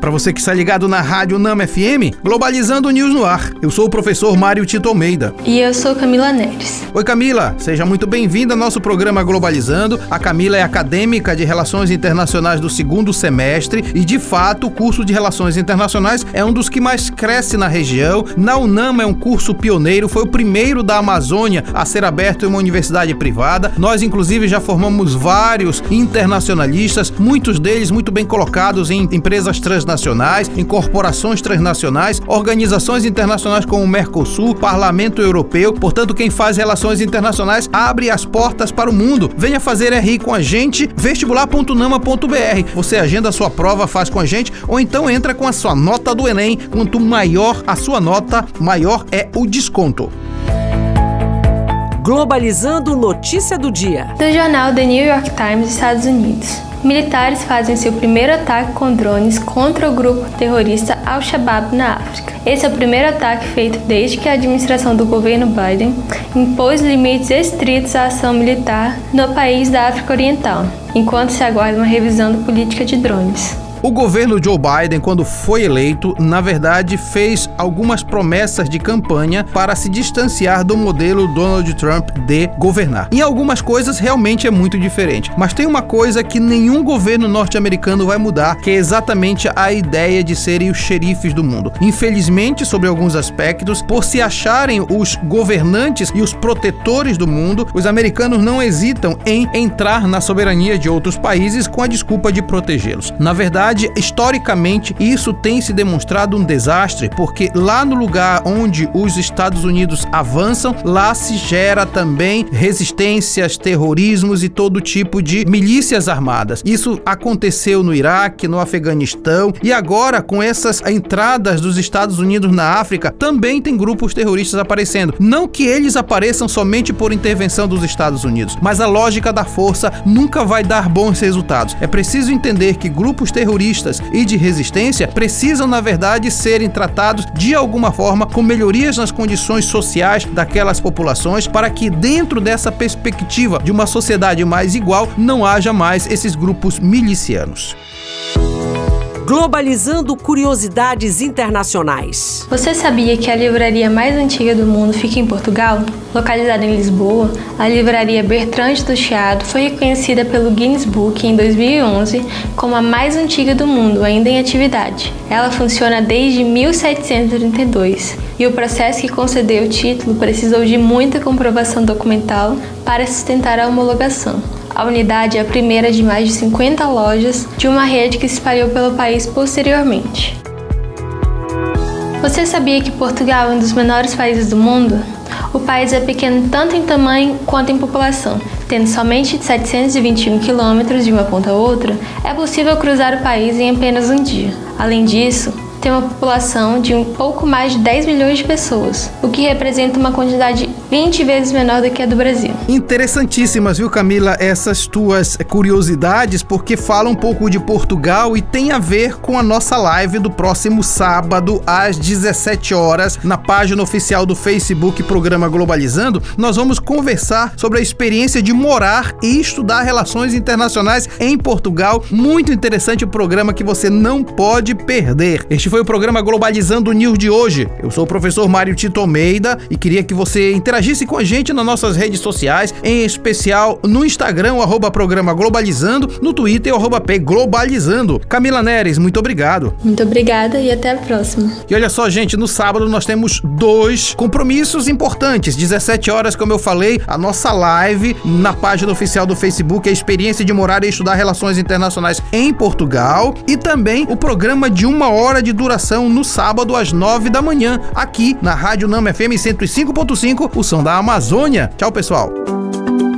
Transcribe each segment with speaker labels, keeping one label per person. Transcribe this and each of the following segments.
Speaker 1: Para você que está ligado na Rádio Nama FM, Globalizando News no ar. Eu sou o professor Mário Tito Almeida.
Speaker 2: E eu sou Camila Neres.
Speaker 1: Oi Camila, seja muito bem-vinda ao nosso programa Globalizando. A Camila é acadêmica de Relações Internacionais do segundo semestre e, de fato, o curso de Relações Internacionais é um dos que mais cresce na região. Na UNAMA é um curso pioneiro, foi o primeiro da Amazônia a ser aberto em uma universidade privada. Nós, inclusive, já formamos vários internacionalistas, muitos deles muito bem colocados em empresas transnacionais nacionais, em corporações transnacionais, organizações internacionais como o Mercosul, Parlamento Europeu. Portanto, quem faz relações internacionais abre as portas para o mundo. Venha fazer RI com a gente, vestibular.nama.br. Você agenda a sua prova, faz com a gente, ou então entra com a sua nota do Enem. Quanto maior a sua nota, maior é o desconto.
Speaker 3: Globalizando notícia do dia.
Speaker 2: Do jornal The New York Times, Estados Unidos. Militares fazem seu primeiro ataque com drones contra o grupo terrorista Al-Shabaab na África. Esse é o primeiro ataque feito desde que a administração do governo Biden impôs limites estritos à ação militar no país da África Oriental, enquanto se aguarda uma revisão da política de drones.
Speaker 1: O governo Joe Biden, quando foi eleito, na verdade fez algumas promessas de campanha para se distanciar do modelo Donald Trump de governar. Em algumas coisas realmente é muito diferente, mas tem uma coisa que nenhum governo norte-americano vai mudar, que é exatamente a ideia de serem os xerifes do mundo. Infelizmente, sobre alguns aspectos, por se acharem os governantes e os protetores do mundo, os americanos não hesitam em entrar na soberania de outros países com a desculpa de protegê-los. Na verdade, verdade, historicamente, isso tem se demonstrado um desastre, porque lá no lugar onde os Estados Unidos avançam, lá se gera também resistências, terrorismos e todo tipo de milícias armadas. Isso aconteceu no Iraque, no Afeganistão e agora com essas entradas dos Estados Unidos na África, também tem grupos terroristas aparecendo. Não que eles apareçam somente por intervenção dos Estados Unidos, mas a lógica da força nunca vai dar bons resultados. É preciso entender que grupos terroristas terroristas e de resistência precisam, na verdade, serem tratados de alguma forma com melhorias nas condições sociais daquelas populações para que, dentro dessa perspectiva de uma sociedade mais igual, não haja mais esses grupos milicianos.
Speaker 3: Globalizando curiosidades internacionais.
Speaker 2: Você sabia que a livraria mais antiga do mundo fica em Portugal? Localizada em Lisboa, a livraria Bertrand do Chiado foi reconhecida pelo Guinness Book em 2011 como a mais antiga do mundo, ainda em atividade. Ela funciona desde 1732 e o processo que concedeu o título precisou de muita comprovação documental para sustentar a homologação. A unidade é a primeira de mais de 50 lojas de uma rede que se espalhou pelo país posteriormente. Você sabia que Portugal é um dos menores países do mundo? O país é pequeno tanto em tamanho quanto em população. Tendo somente 721 quilômetros de uma ponta a outra, é possível cruzar o país em apenas um dia. Além disso, tem uma população de um pouco mais de 10 milhões de pessoas, o que representa uma quantidade 20 vezes menor do que a do Brasil.
Speaker 1: Interessantíssimas, viu, Camila, essas tuas curiosidades, porque fala um pouco de Portugal e tem a ver com a nossa live do próximo sábado, às 17 horas, na página oficial do Facebook Programa Globalizando. Nós vamos conversar sobre a experiência de morar e estudar relações internacionais em Portugal. Muito interessante o programa que você não pode perder. Este este foi o programa Globalizando News de hoje. Eu sou o professor Mário Tito Almeida e queria que você interagisse com a gente nas nossas redes sociais, em especial no Instagram, o arroba programa Globalizando, no Twitter, o arroba P Globalizando. Camila Neres, muito obrigado.
Speaker 2: Muito obrigada e até a próxima.
Speaker 1: E olha só, gente, no sábado nós temos dois compromissos importantes. 17 horas, como eu falei, a nossa live na página oficial do Facebook, a experiência de morar e estudar relações internacionais em Portugal. E também o programa de uma hora de duração no sábado às 9 da manhã, aqui na Rádio Nama FM 105.5, o som da Amazônia. Tchau, pessoal.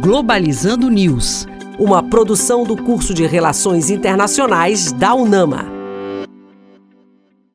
Speaker 3: Globalizando News, uma produção do curso de Relações Internacionais da UNAMA.